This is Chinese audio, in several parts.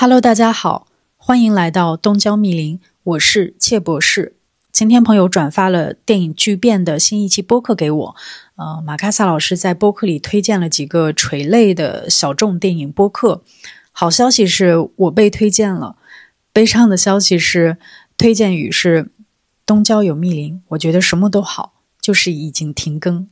Hello，大家好，欢迎来到东郊密林，我是切博士。今天朋友转发了电影巨变的新一期播客给我，呃，马卡萨老师在播客里推荐了几个垂类的小众电影播客。好消息是我被推荐了，悲伤的消息是推荐语是东郊有密林，我觉得什么都好，就是已经停更。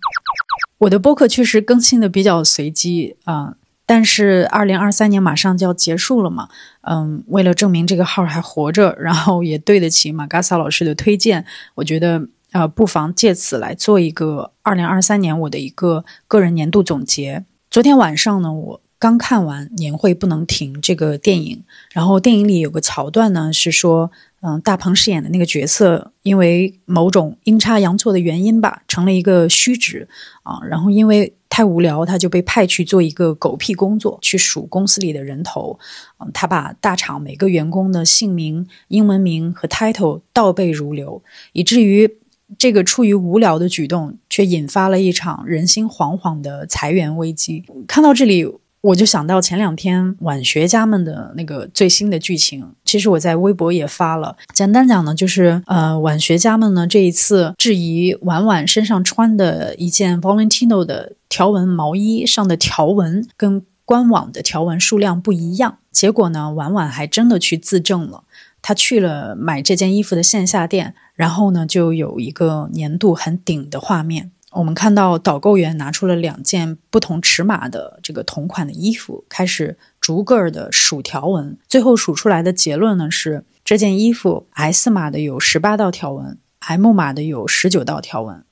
我的播客确实更新的比较随机啊。但是二零二三年马上就要结束了嘛，嗯，为了证明这个号还活着，然后也对得起马嘎萨老师的推荐，我觉得呃，不妨借此来做一个二零二三年我的一个个人年度总结。昨天晚上呢，我刚看完《年会不能停》这个电影，然后电影里有个桥段呢，是说。嗯，大鹏饰演的那个角色，因为某种阴差阳错的原因吧，成了一个虚职啊。然后因为太无聊，他就被派去做一个狗屁工作，去数公司里的人头。嗯，他把大厂每个员工的姓名、英文名和 title 倒背如流，以至于这个出于无聊的举动，却引发了一场人心惶惶的裁员危机。看到这里。我就想到前两天晚学家们的那个最新的剧情，其实我在微博也发了。简单讲呢，就是呃，晚学家们呢这一次质疑婉婉身上穿的一件 Valentino 的条纹毛衣上的条纹跟官网的条纹数量不一样。结果呢，婉婉还真的去自证了，她去了买这件衣服的线下店，然后呢，就有一个粘度很顶的画面。我们看到导购员拿出了两件不同尺码的这个同款的衣服，开始逐个的数条纹，最后数出来的结论呢是这件衣服 S 码的有十八道条纹，M 码的有十九道条纹。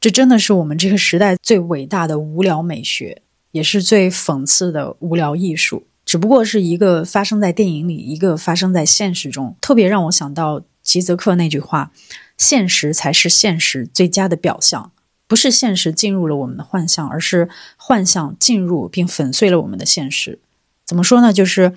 这真的是我们这个时代最伟大的无聊美学，也是最讽刺的无聊艺术。只不过是一个发生在电影里，一个发生在现实中，特别让我想到吉泽克那句话。现实才是现实最佳的表象，不是现实进入了我们的幻象，而是幻象进入并粉碎了我们的现实。怎么说呢？就是，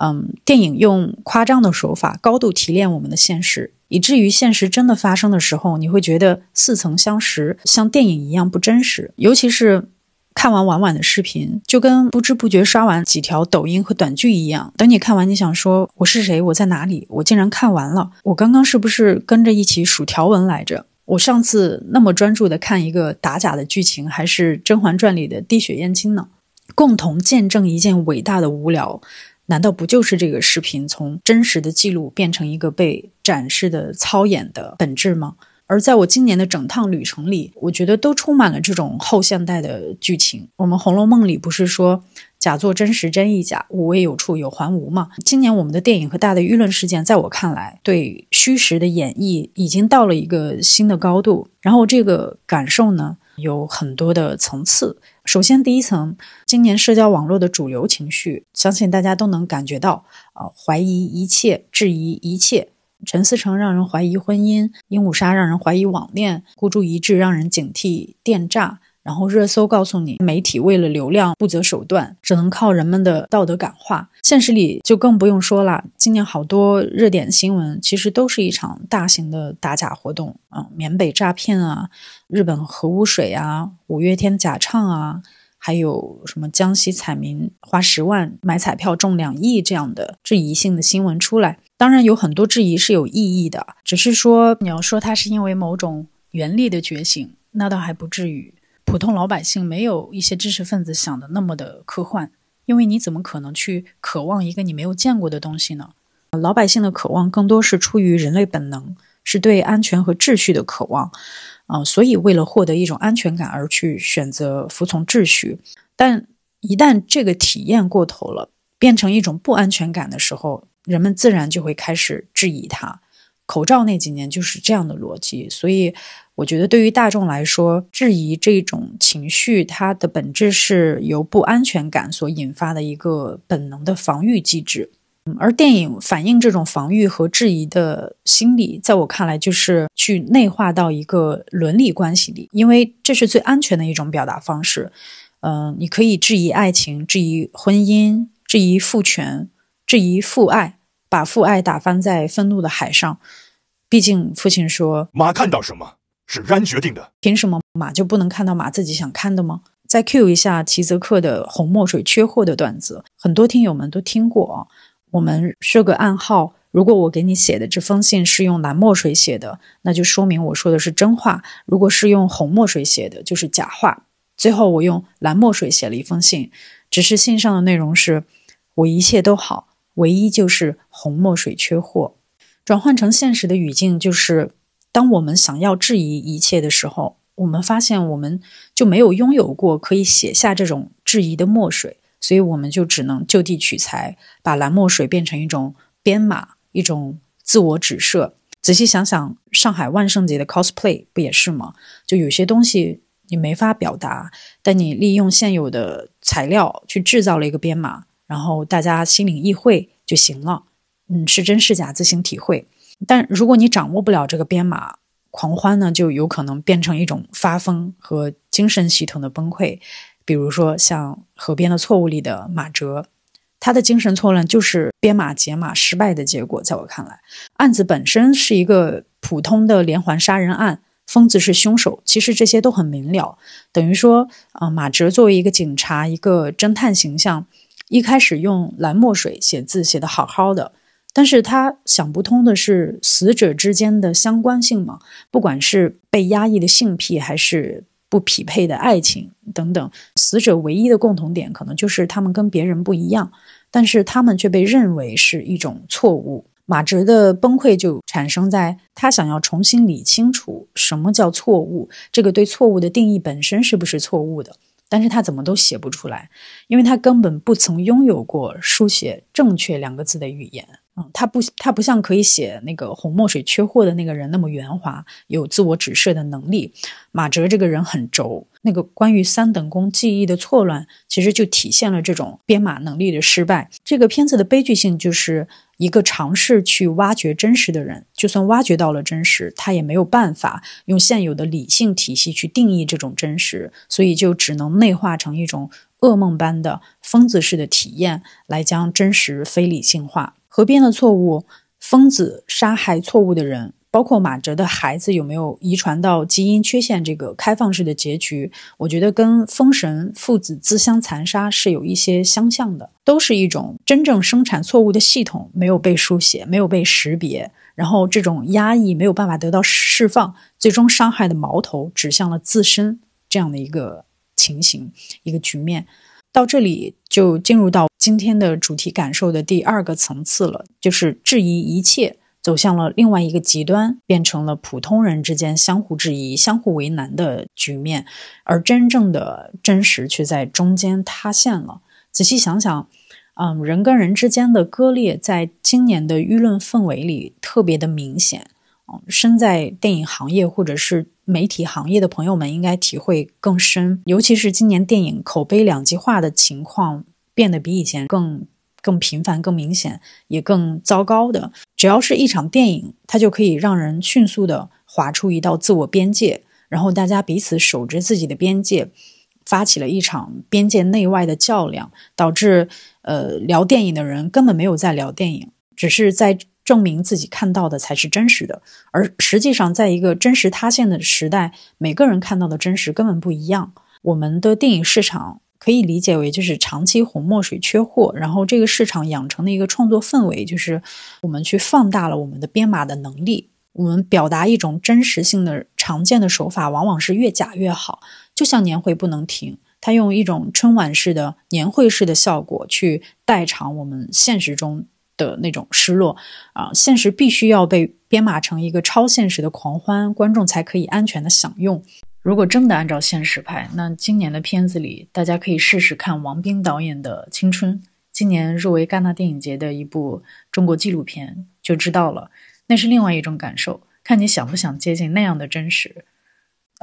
嗯，电影用夸张的手法高度提炼我们的现实，以至于现实真的发生的时候，你会觉得似曾相识，像电影一样不真实。尤其是。看完婉婉的视频，就跟不知不觉刷完几条抖音和短剧一样。等你看完，你想说我是谁？我在哪里？我竟然看完了。我刚刚是不是跟着一起数条纹来着？我上次那么专注的看一个打假的剧情，还是《甄嬛传》里的滴血验亲呢？共同见证一件伟大的无聊，难道不就是这个视频从真实的记录变成一个被展示的操演的本质吗？而在我今年的整趟旅程里，我觉得都充满了这种后现代的剧情。我们《红楼梦》里不是说假作真时真亦假，无为有处有还无嘛？今年我们的电影和大的舆论事件，在我看来，对虚实的演绎已经到了一个新的高度。然后这个感受呢，有很多的层次。首先，第一层，今年社交网络的主流情绪，相信大家都能感觉到啊，怀疑一切，质疑一切。陈思诚让人怀疑婚姻，鹦鹉杀让人怀疑网恋，孤注一掷让人警惕电诈，然后热搜告诉你，媒体为了流量不择手段，只能靠人们的道德感化。现实里就更不用说了，今年好多热点新闻其实都是一场大型的打假活动啊，缅北诈骗啊，日本核污水啊，五月天假唱啊。还有什么江西彩民花十万买彩票中两亿这样的质疑性的新闻出来？当然有很多质疑是有意义的，只是说你要说它是因为某种原力的觉醒，那倒还不至于。普通老百姓没有一些知识分子想的那么的科幻，因为你怎么可能去渴望一个你没有见过的东西呢？老百姓的渴望更多是出于人类本能，是对安全和秩序的渴望。啊，所以为了获得一种安全感而去选择服从秩序，但一旦这个体验过头了，变成一种不安全感的时候，人们自然就会开始质疑它。口罩那几年就是这样的逻辑，所以我觉得对于大众来说，质疑这种情绪，它的本质是由不安全感所引发的一个本能的防御机制。而电影反映这种防御和质疑的心理，在我看来，就是去内化到一个伦理关系里，因为这是最安全的一种表达方式。嗯，你可以质疑爱情，质疑婚姻，质疑父权，质疑父爱，把父爱打翻在愤怒的海上。毕竟父亲说：“马看到什么是然决定的，凭什么马就不能看到马自己想看的吗？”再 cue 一下齐泽克的红墨水缺货的段子，很多听友们都听过啊。我们设个暗号，如果我给你写的这封信是用蓝墨水写的，那就说明我说的是真话；如果是用红墨水写的，就是假话。最后我用蓝墨水写了一封信，只是信上的内容是：我一切都好，唯一就是红墨水缺货。转换成现实的语境就是，当我们想要质疑一切的时候。我们发现，我们就没有拥有过可以写下这种质疑的墨水，所以我们就只能就地取材，把蓝墨水变成一种编码，一种自我指涉。仔细想想，上海万圣节的 cosplay 不也是吗？就有些东西你没法表达，但你利用现有的材料去制造了一个编码，然后大家心领意会就行了。嗯，是真是假自行体会。但如果你掌握不了这个编码，狂欢呢，就有可能变成一种发疯和精神系统的崩溃。比如说，像《河边的错误》里的马哲，他的精神错乱就是编码解码失败的结果。在我看来，案子本身是一个普通的连环杀人案，疯子是凶手，其实这些都很明了。等于说，啊，马哲作为一个警察、一个侦探形象，一开始用蓝墨水写字写得好好的。但是他想不通的是，死者之间的相关性嘛？不管是被压抑的性癖，还是不匹配的爱情等等，死者唯一的共同点可能就是他们跟别人不一样，但是他们却被认为是一种错误。马哲的崩溃就产生在他想要重新理清楚什么叫错误，这个对错误的定义本身是不是错误的？但是他怎么都写不出来，因为他根本不曾拥有过书写“正确”两个字的语言。嗯，他不，他不像可以写那个红墨水缺货的那个人那么圆滑，有自我指涉的能力。马哲这个人很轴，那个关于三等功记忆的错乱，其实就体现了这种编码能力的失败。这个片子的悲剧性，就是一个尝试去挖掘真实的人，就算挖掘到了真实，他也没有办法用现有的理性体系去定义这种真实，所以就只能内化成一种噩梦般的疯子式的体验，来将真实非理性化。河边的错误，疯子杀害错误的人，包括马哲的孩子有没有遗传到基因缺陷？这个开放式的结局，我觉得跟封神父子自相残杀是有一些相像的，都是一种真正生产错误的系统没有被书写，没有被识别，然后这种压抑没有办法得到释放，最终伤害的矛头指向了自身，这样的一个情形，一个局面。到这里就进入到今天的主题感受的第二个层次了，就是质疑一切走向了另外一个极端，变成了普通人之间相互质疑、相互为难的局面，而真正的真实却在中间塌陷了。仔细想想，嗯，人跟人之间的割裂，在今年的舆论氛围里特别的明显。嗯身在电影行业或者是媒体行业的朋友们应该体会更深，尤其是今年电影口碑两极化的情况变得比以前更更频繁、更明显，也更糟糕的。只要是一场电影，它就可以让人迅速的划出一道自我边界，然后大家彼此守着自己的边界，发起了一场边界内外的较量，导致呃聊电影的人根本没有在聊电影，只是在。证明自己看到的才是真实的，而实际上，在一个真实塌陷的时代，每个人看到的真实根本不一样。我们的电影市场可以理解为就是长期红墨水缺货，然后这个市场养成的一个创作氛围，就是我们去放大了我们的编码的能力。我们表达一种真实性的常见的手法，往往是越假越好。就像年会不能停，它用一种春晚式的年会式的效果去代偿我们现实中。的那种失落啊，现实必须要被编码成一个超现实的狂欢，观众才可以安全的享用。如果真的按照现实拍，那今年的片子里，大家可以试试看王冰导演的《青春》，今年入围戛纳电影节的一部中国纪录片，就知道了，那是另外一种感受，看你想不想接近那样的真实。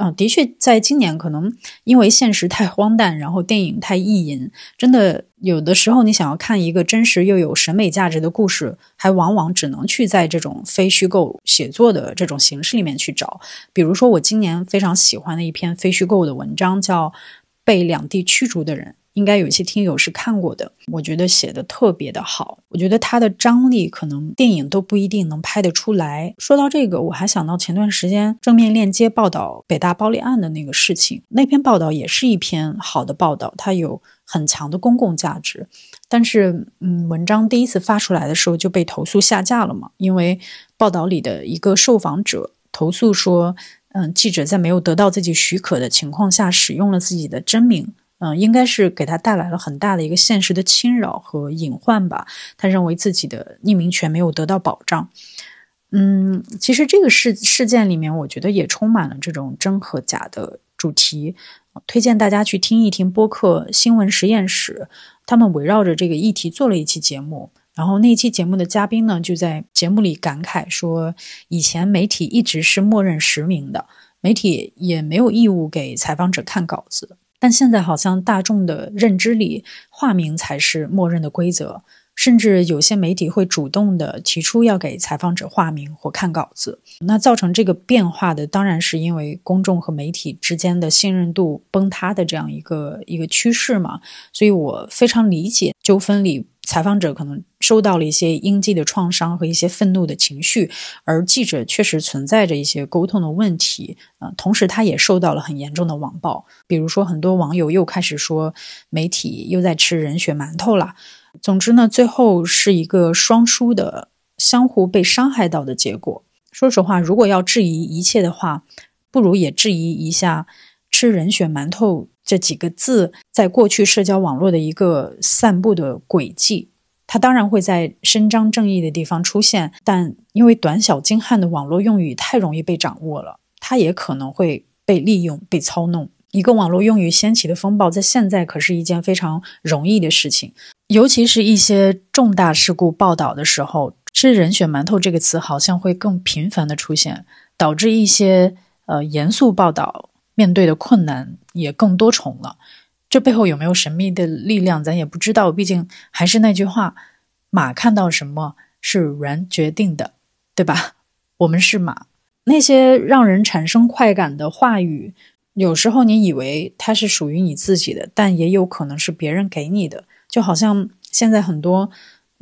啊，的确，在今年可能因为现实太荒诞，然后电影太意淫，真的有的时候你想要看一个真实又有审美价值的故事，还往往只能去在这种非虚构写作的这种形式里面去找。比如说，我今年非常喜欢的一篇非虚构的文章，叫《被两地驱逐的人》，应该有些听友是看过的，我觉得写的特别的好。我觉得他的张力可能电影都不一定能拍得出来。说到这个，我还想到前段时间正面链接报道北大暴力案的那个事情，那篇报道也是一篇好的报道，它有很强的公共价值。但是，嗯，文章第一次发出来的时候就被投诉下架了嘛？因为报道里的一个受访者投诉说，嗯，记者在没有得到自己许可的情况下使用了自己的真名，嗯，应该是给他带来了很大的一个现实的侵扰和隐患吧。他认为自己的匿名权没有得到保障。嗯，其实这个事事件里面，我觉得也充满了这种真和假的主题。推荐大家去听一听播客新闻实验室。他们围绕着这个议题做了一期节目，然后那一期节目的嘉宾呢，就在节目里感慨说，以前媒体一直是默认实名的，媒体也没有义务给采访者看稿子，但现在好像大众的认知里，化名才是默认的规则，甚至有些媒体会主动的提出要给采访者化名或看稿子。那造成这个变化的，当然是因为公众和媒体之间的信任度崩塌的这样一个一个趋势嘛。所以我非常理解纠纷里采访者可能受到了一些应激的创伤和一些愤怒的情绪，而记者确实存在着一些沟通的问题。呃，同时他也受到了很严重的网暴，比如说很多网友又开始说媒体又在吃人血馒头了。总之呢，最后是一个双输的，相互被伤害到的结果。说实话，如果要质疑一切的话，不如也质疑一下“吃人血馒头”这几个字在过去社交网络的一个散布的轨迹。它当然会在伸张正义的地方出现，但因为短小精悍的网络用语太容易被掌握了，它也可能会被利用、被操弄。一个网络用语掀起的风暴，在现在可是一件非常容易的事情，尤其是一些重大事故报道的时候。吃人血馒头这个词好像会更频繁的出现，导致一些呃严肃报道面对的困难也更多重了。这背后有没有神秘的力量，咱也不知道。毕竟还是那句话，马看到什么是人决定的，对吧？我们是马。那些让人产生快感的话语，有时候你以为它是属于你自己的，但也有可能是别人给你的。就好像现在很多。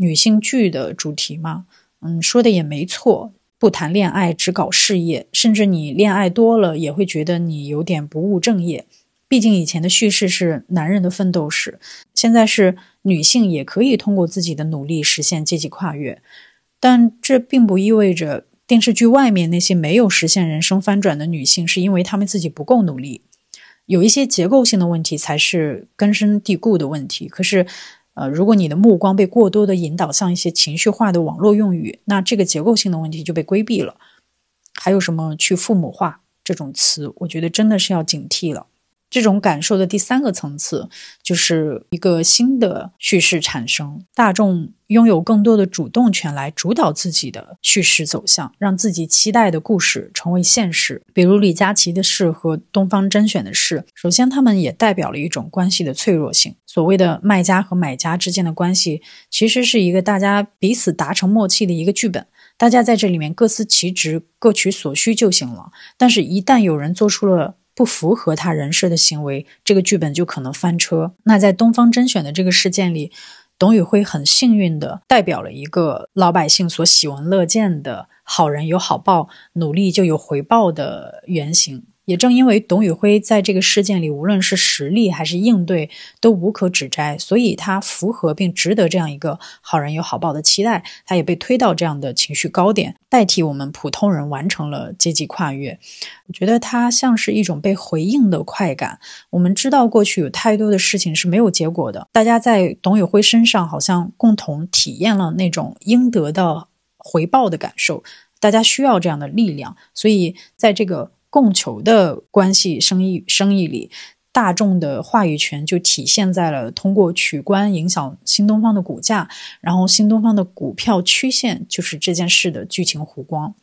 女性剧的主题嘛，嗯，说的也没错，不谈恋爱只搞事业，甚至你恋爱多了也会觉得你有点不务正业。毕竟以前的叙事是男人的奋斗史，现在是女性也可以通过自己的努力实现阶级跨越。但这并不意味着电视剧外面那些没有实现人生翻转的女性是因为她们自己不够努力，有一些结构性的问题才是根深蒂固的问题。可是。呃，如果你的目光被过多的引导向一些情绪化的网络用语，那这个结构性的问题就被规避了。还有什么去父母化这种词，我觉得真的是要警惕了。这种感受的第三个层次，就是一个新的叙事产生，大众拥有更多的主动权来主导自己的叙事走向，让自己期待的故事成为现实。比如李佳琦的事和东方甄选的事，首先他们也代表了一种关系的脆弱性。所谓的卖家和买家之间的关系，其实是一个大家彼此达成默契的一个剧本，大家在这里面各司其职，各取所需就行了。但是，一旦有人做出了不符合他人设的行为，这个剧本就可能翻车。那在东方甄选的这个事件里，董宇辉很幸运的代表了一个老百姓所喜闻乐见的好人有好报，努力就有回报的原型。也正因为董宇辉在这个事件里，无论是实力还是应对都无可指摘，所以他符合并值得这样一个好人有好报的期待。他也被推到这样的情绪高点，代替我们普通人完成了阶级跨越。我觉得他像是一种被回应的快感。我们知道过去有太多的事情是没有结果的，大家在董宇辉身上好像共同体验了那种应得的回报的感受。大家需要这样的力量，所以在这个。供求的关系生意生意里，大众的话语权就体现在了通过取关影响新东方的股价，然后新东方的股票曲线就是这件事的剧情弧光。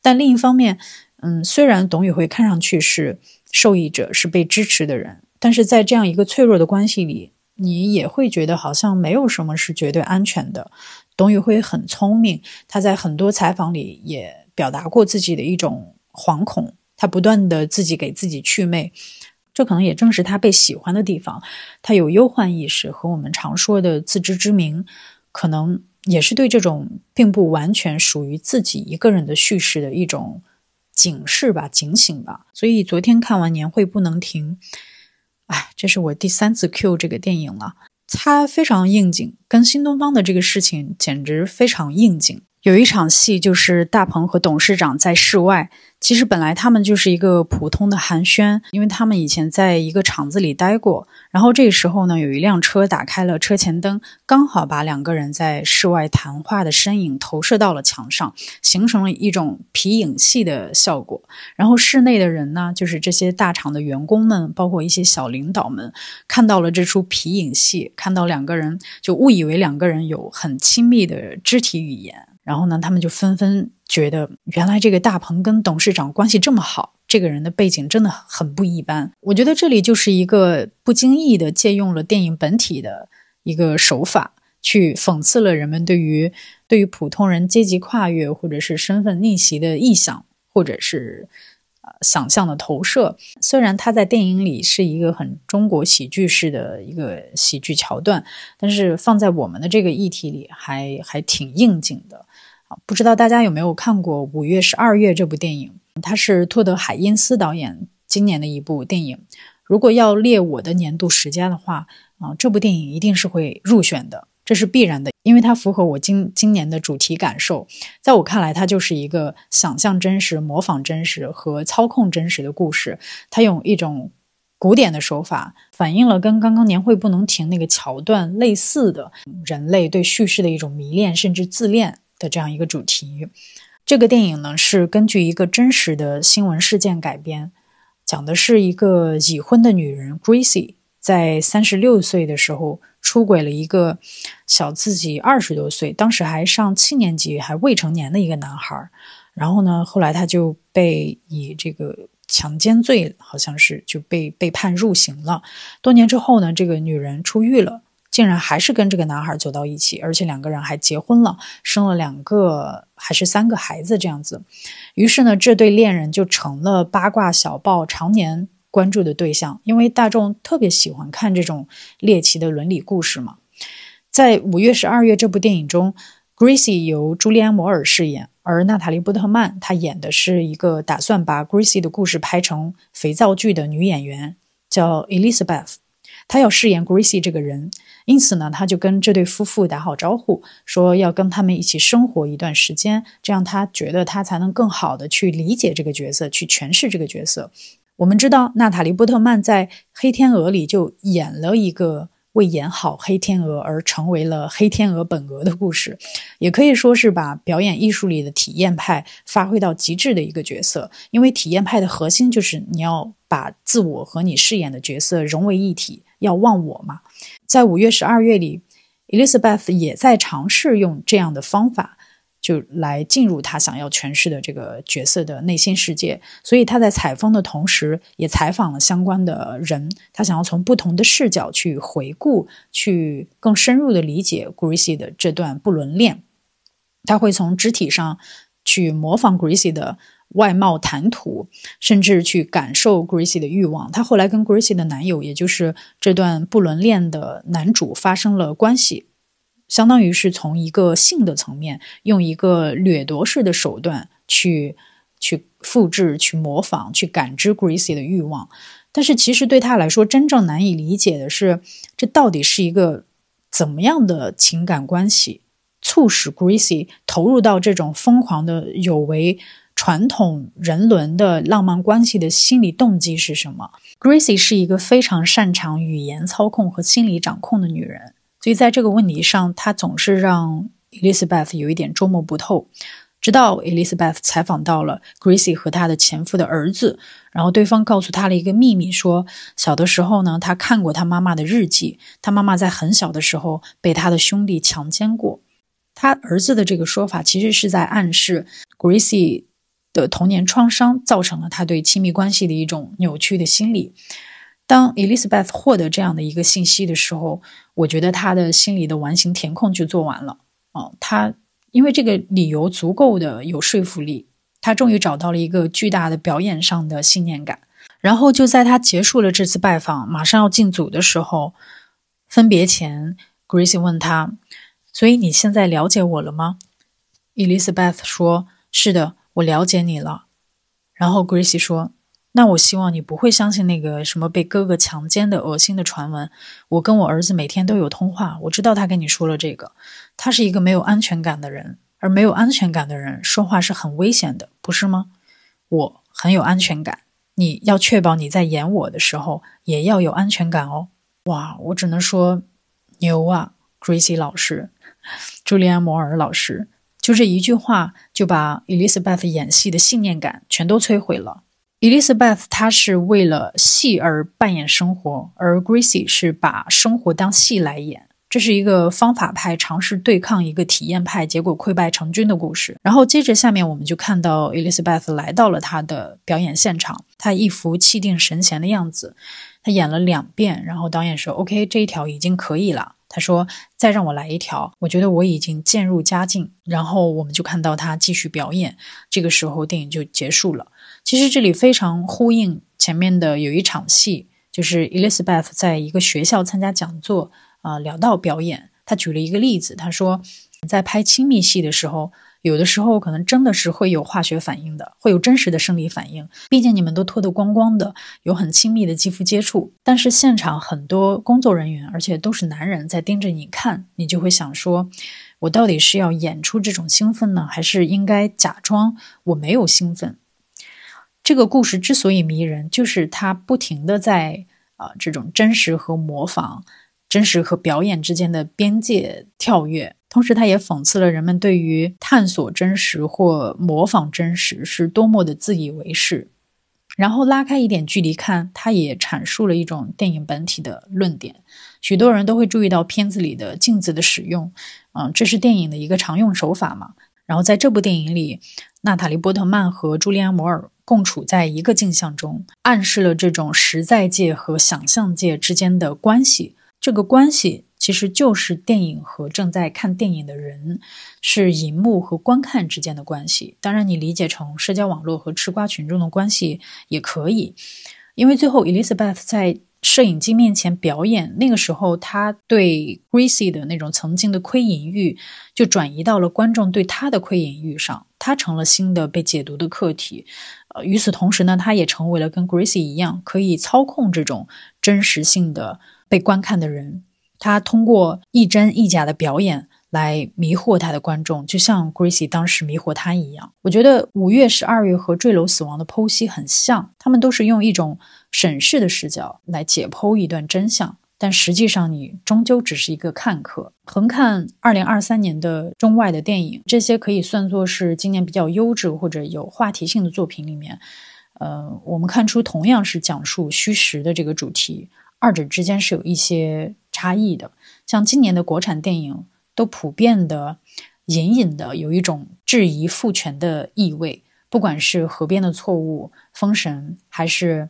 但另一方面，嗯，虽然董宇辉看上去是受益者，是被支持的人，但是在这样一个脆弱的关系里，你也会觉得好像没有什么是绝对安全的。董宇辉很聪明，他在很多采访里也表达过自己的一种惶恐。他不断的自己给自己祛魅，这可能也正是他被喜欢的地方。他有忧患意识和我们常说的自知之明，可能也是对这种并不完全属于自己一个人的叙事的一种警示吧、警醒吧。所以昨天看完《年会不能停》，哎，这是我第三次 Q 这个电影了。它非常应景，跟新东方的这个事情简直非常应景。有一场戏就是大鹏和董事长在室外。其实本来他们就是一个普通的寒暄，因为他们以前在一个厂子里待过。然后这个时候呢，有一辆车打开了车前灯，刚好把两个人在室外谈话的身影投射到了墙上，形成了一种皮影戏的效果。然后室内的人呢，就是这些大厂的员工们，包括一些小领导们，看到了这出皮影戏，看到两个人就误以为两个人有很亲密的肢体语言。然后呢，他们就纷纷觉得，原来这个大鹏跟董事长关系这么好，这个人的背景真的很不一般。我觉得这里就是一个不经意的借用了电影本体的一个手法，去讽刺了人们对于对于普通人阶级跨越或者是身份逆袭的臆想，或者是呃想象的投射。虽然他在电影里是一个很中国喜剧式的一个喜剧桥段，但是放在我们的这个议题里，还还挺应景的。不知道大家有没有看过《五月十二月》这部电影？它是托德·海因斯导演今年的一部电影。如果要列我的年度十佳的话，啊，这部电影一定是会入选的，这是必然的，因为它符合我今今年的主题感受。在我看来，它就是一个想象真实、模仿真实和操控真实的故事。它用一种古典的手法，反映了跟刚刚年会不能停那个桥段类似的人类对叙事的一种迷恋，甚至自恋。的这样一个主题，这个电影呢是根据一个真实的新闻事件改编，讲的是一个已婚的女人 Gracie 在三十六岁的时候出轨了一个小自己二十多岁，当时还上七年级还未成年的一个男孩。然后呢，后来他就被以这个强奸罪，好像是就被被判入刑了。多年之后呢，这个女人出狱了。竟然还是跟这个男孩走到一起，而且两个人还结婚了，生了两个还是三个孩子这样子。于是呢，这对恋人就成了八卦小报常年关注的对象，因为大众特别喜欢看这种猎奇的伦理故事嘛。在《五月十二月》这部电影中，Gracie 由朱利安·摩尔饰演，而娜塔莉·波特曼她演的是一个打算把 Gracie 的故事拍成肥皂剧的女演员，叫 Elizabeth。她要饰演 Gracie 这个人。因此呢，他就跟这对夫妇打好招呼，说要跟他们一起生活一段时间，这样他觉得他才能更好的去理解这个角色，去诠释这个角色。我们知道，娜塔莉·波特曼在《黑天鹅》里就演了一个为演好黑天鹅而成为了黑天鹅本鹅的故事，也可以说是把表演艺术里的体验派发挥到极致的一个角色。因为体验派的核心就是你要把自我和你饰演的角色融为一体，要忘我嘛。在五月十二月里，Elizabeth 也在尝试用这样的方法，就来进入他想要诠释的这个角色的内心世界。所以他在采风的同时，也采访了相关的人。他想要从不同的视角去回顾，去更深入的理解 Gracie 的这段不伦恋。他会从肢体上去模仿 Gracie 的。外貌、谈吐，甚至去感受 Gracie 的欲望。她后来跟 Gracie 的男友，也就是这段不伦恋的男主发生了关系，相当于是从一个性的层面，用一个掠夺式的手段去去复制、去模仿、去感知 Gracie 的欲望。但是其实对他来说，真正难以理解的是，这到底是一个怎么样的情感关系，促使 Gracie 投入到这种疯狂的有为。传统人伦的浪漫关系的心理动机是什么？Gracie 是一个非常擅长语言操控和心理掌控的女人，所以在这个问题上，她总是让 Elizabeth 有一点捉摸不透。直到 Elizabeth 采访到了 Gracie 和她的前夫的儿子，然后对方告诉她了一个秘密，说小的时候呢，他看过他妈妈的日记，他妈妈在很小的时候被他的兄弟强奸过。他儿子的这个说法其实是在暗示 Gracie。的童年创伤造成了他对亲密关系的一种扭曲的心理。当 Elizabeth 获得这样的一个信息的时候，我觉得他的心里的完形填空就做完了。哦，他因为这个理由足够的有说服力，他终于找到了一个巨大的表演上的信念感。然后就在他结束了这次拜访，马上要进组的时候，分别前，Gracie 问他：“所以你现在了解我了吗？”Elizabeth 说：“是的，我了解你了。”然后 Gracie 说。那我希望你不会相信那个什么被哥哥强奸的恶心的传闻。我跟我儿子每天都有通话，我知道他跟你说了这个。他是一个没有安全感的人，而没有安全感的人说话是很危险的，不是吗？我很有安全感，你要确保你在演我的时候也要有安全感哦。哇，我只能说牛啊，Gracie 老师，朱利安·摩尔老师，就这一句话就把 Elizabeth 演戏的信念感全都摧毁了。Elizabeth，她是为了戏而扮演生活，而 Gracie 是把生活当戏来演。这是一个方法派尝试对抗一个体验派，结果溃败成军的故事。然后接着下面我们就看到 Elizabeth 来到了她的表演现场，她一副气定神闲的样子。她演了两遍，然后导演说：“OK，这一条已经可以了。”他说：“再让我来一条，我觉得我已经渐入佳境。”然后我们就看到他继续表演。这个时候电影就结束了。其实这里非常呼应前面的有一场戏，就是 Elizabeth 在一个学校参加讲座，啊，聊到表演，他举了一个例子，他说，在拍亲密戏的时候，有的时候可能真的是会有化学反应的，会有真实的生理反应，毕竟你们都脱得光光的，有很亲密的肌肤接触，但是现场很多工作人员，而且都是男人在盯着你看，你就会想说，我到底是要演出这种兴奋呢，还是应该假装我没有兴奋？这个故事之所以迷人，就是它不停的在啊这种真实和模仿、真实和表演之间的边界跳跃，同时它也讽刺了人们对于探索真实或模仿真实是多么的自以为是。然后拉开一点距离看，它也阐述了一种电影本体的论点。许多人都会注意到片子里的镜子的使用，嗯，这是电影的一个常用手法嘛。然后在这部电影里，娜塔莉波特曼和朱利安摩尔。共处在一个镜像中，暗示了这种实在界和想象界之间的关系。这个关系其实就是电影和正在看电影的人，是荧幕和观看之间的关系。当然，你理解成社交网络和吃瓜群众的关系也可以。因为最后，Elizabeth 在摄影机面前表演，那个时候他对 Gracie 的那种曾经的窥隐欲，就转移到了观众对他的窥隐欲上，他成了新的被解读的客体。与此同时呢，他也成为了跟 Gracie 一样可以操控这种真实性的被观看的人。他通过一真一假的表演来迷惑他的观众，就像 Gracie 当时迷惑他一样。我觉得《五月十二月》和《坠楼死亡》的剖析很像，他们都是用一种审视的视角来解剖一段真相。但实际上，你终究只是一个看客。横看二零二三年的中外的电影，这些可以算作是今年比较优质或者有话题性的作品里面，呃，我们看出同样是讲述虚实的这个主题，二者之间是有一些差异的。像今年的国产电影，都普遍的、隐隐的有一种质疑父权的意味，不管是《河边的错误》《封神》，还是《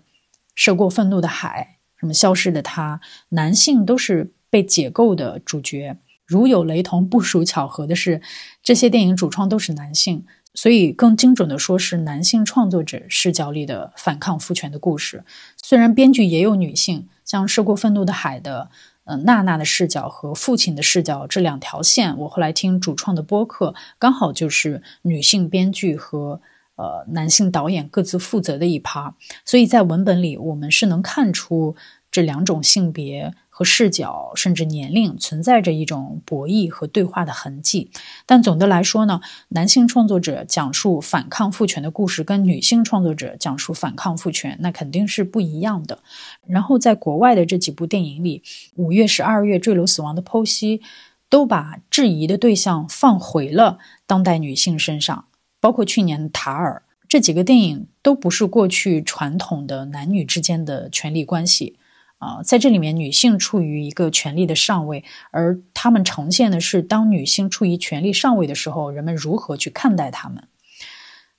涉过愤怒的海》。什么消失的他？男性都是被解构的主角。如有雷同，不属巧合的是，这些电影主创都是男性，所以更精准的说是男性创作者视角里的反抗父权的故事。虽然编剧也有女性，像《涉过愤怒的海》的，呃，娜娜的视角和父亲的视角这两条线，我后来听主创的播客，刚好就是女性编剧和。呃，男性导演各自负责的一趴，所以在文本里，我们是能看出这两种性别和视角，甚至年龄存在着一种博弈和对话的痕迹。但总的来说呢，男性创作者讲述反抗父权的故事，跟女性创作者讲述反抗父权，那肯定是不一样的。然后，在国外的这几部电影里，《五月十二月》《坠楼死亡》的剖析，都把质疑的对象放回了当代女性身上。包括去年的《塔尔》这几个电影都不是过去传统的男女之间的权力关系啊，在这里面女性处于一个权力的上位，而他们呈现的是当女性处于权力上位的时候，人们如何去看待他们。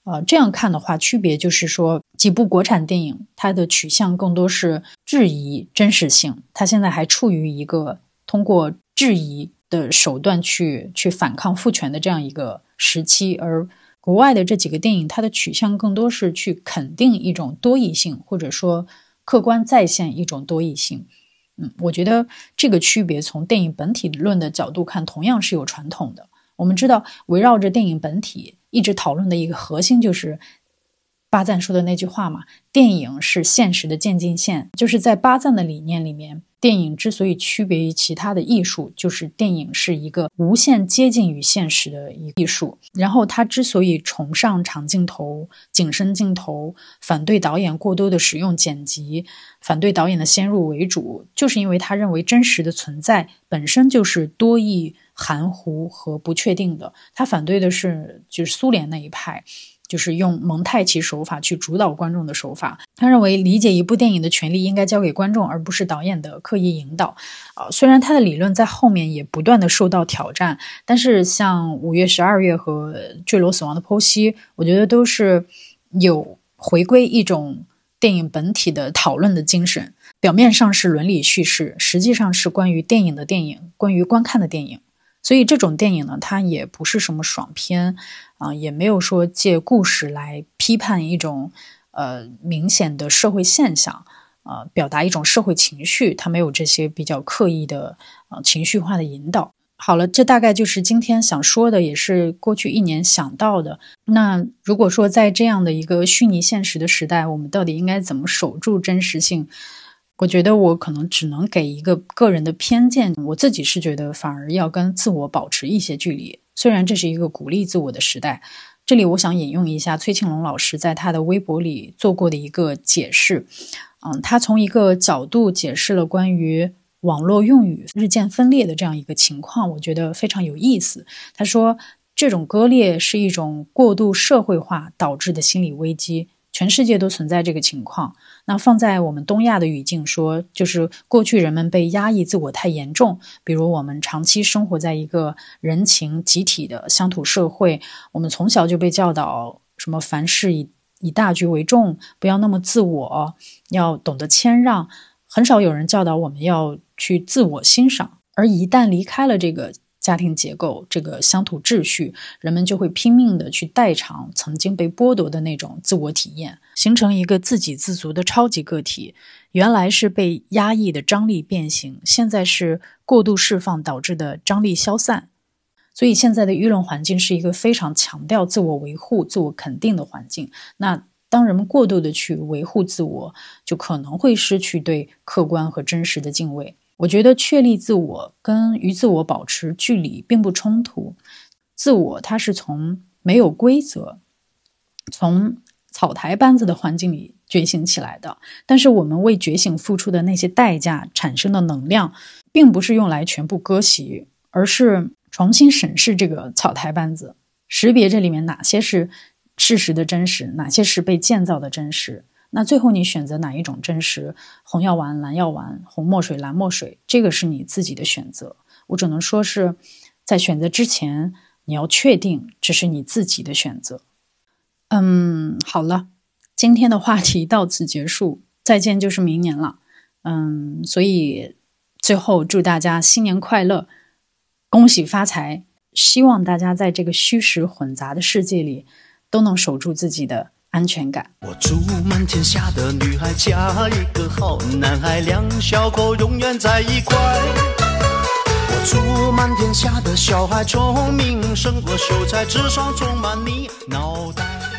呃，这样看的话，区别就是说，几部国产电影它的取向更多是质疑真实性，它现在还处于一个通过质疑的手段去去反抗父权的这样一个时期，而。国外的这几个电影，它的取向更多是去肯定一种多异性，或者说客观再现一种多义性。嗯，我觉得这个区别从电影本体论的角度看，同样是有传统的。我们知道，围绕着电影本体一直讨论的一个核心就是巴赞说的那句话嘛：“电影是现实的渐进线。”就是在巴赞的理念里面。电影之所以区别于其他的艺术，就是电影是一个无限接近于现实的一艺术。然后，他之所以崇尚长镜头、景深镜头，反对导演过多的使用剪辑，反对导演的先入为主，就是因为他认为真实的存在本身就是多义、含糊和不确定的。他反对的是就是苏联那一派。就是用蒙太奇手法去主导观众的手法。他认为理解一部电影的权利应该交给观众，而不是导演的刻意引导。啊，虽然他的理论在后面也不断的受到挑战，但是像《五月、十二月》和《坠楼死亡的剖析》，我觉得都是有回归一种电影本体的讨论的精神。表面上是伦理叙事，实际上是关于电影的电影，关于观看的电影。所以这种电影呢，它也不是什么爽片。啊，也没有说借故事来批判一种呃明显的社会现象，呃，表达一种社会情绪，它没有这些比较刻意的呃情绪化的引导。好了，这大概就是今天想说的，也是过去一年想到的。那如果说在这样的一个虚拟现实的时代，我们到底应该怎么守住真实性？我觉得我可能只能给一个个人的偏见，我自己是觉得反而要跟自我保持一些距离。虽然这是一个鼓励自我的时代，这里我想引用一下崔庆龙老师在他的微博里做过的一个解释。嗯，他从一个角度解释了关于网络用语日渐分裂的这样一个情况，我觉得非常有意思。他说，这种割裂是一种过度社会化导致的心理危机。全世界都存在这个情况。那放在我们东亚的语境说，就是过去人们被压抑自我太严重，比如我们长期生活在一个人情集体的乡土社会，我们从小就被教导什么凡事以以大局为重，不要那么自我，要懂得谦让。很少有人教导我们要去自我欣赏，而一旦离开了这个。家庭结构这个乡土秩序，人们就会拼命的去代偿曾经被剥夺的那种自我体验，形成一个自给自足的超级个体。原来是被压抑的张力变形，现在是过度释放导致的张力消散。所以现在的舆论环境是一个非常强调自我维护、自我肯定的环境。那当人们过度的去维护自我，就可能会失去对客观和真实的敬畏。我觉得确立自我跟与自我保持距离并不冲突。自我它是从没有规则、从草台班子的环境里觉醒起来的，但是我们为觉醒付出的那些代价产生的能量，并不是用来全部割席，而是重新审视这个草台班子，识别这里面哪些是事实的真实，哪些是被建造的真实。那最后你选择哪一种真实？红药丸、蓝药丸、红墨水、蓝墨水，这个是你自己的选择。我只能说是在选择之前，你要确定这是你自己的选择。嗯，好了，今天的话题到此结束，再见就是明年了。嗯，所以最后祝大家新年快乐，恭喜发财！希望大家在这个虚实混杂的世界里，都能守住自己的。安全感。我祝满天下的女孩嫁一个好男孩，两小口永远在一块。我祝满天下的小孩聪明胜过秀才，智商充满你脑袋。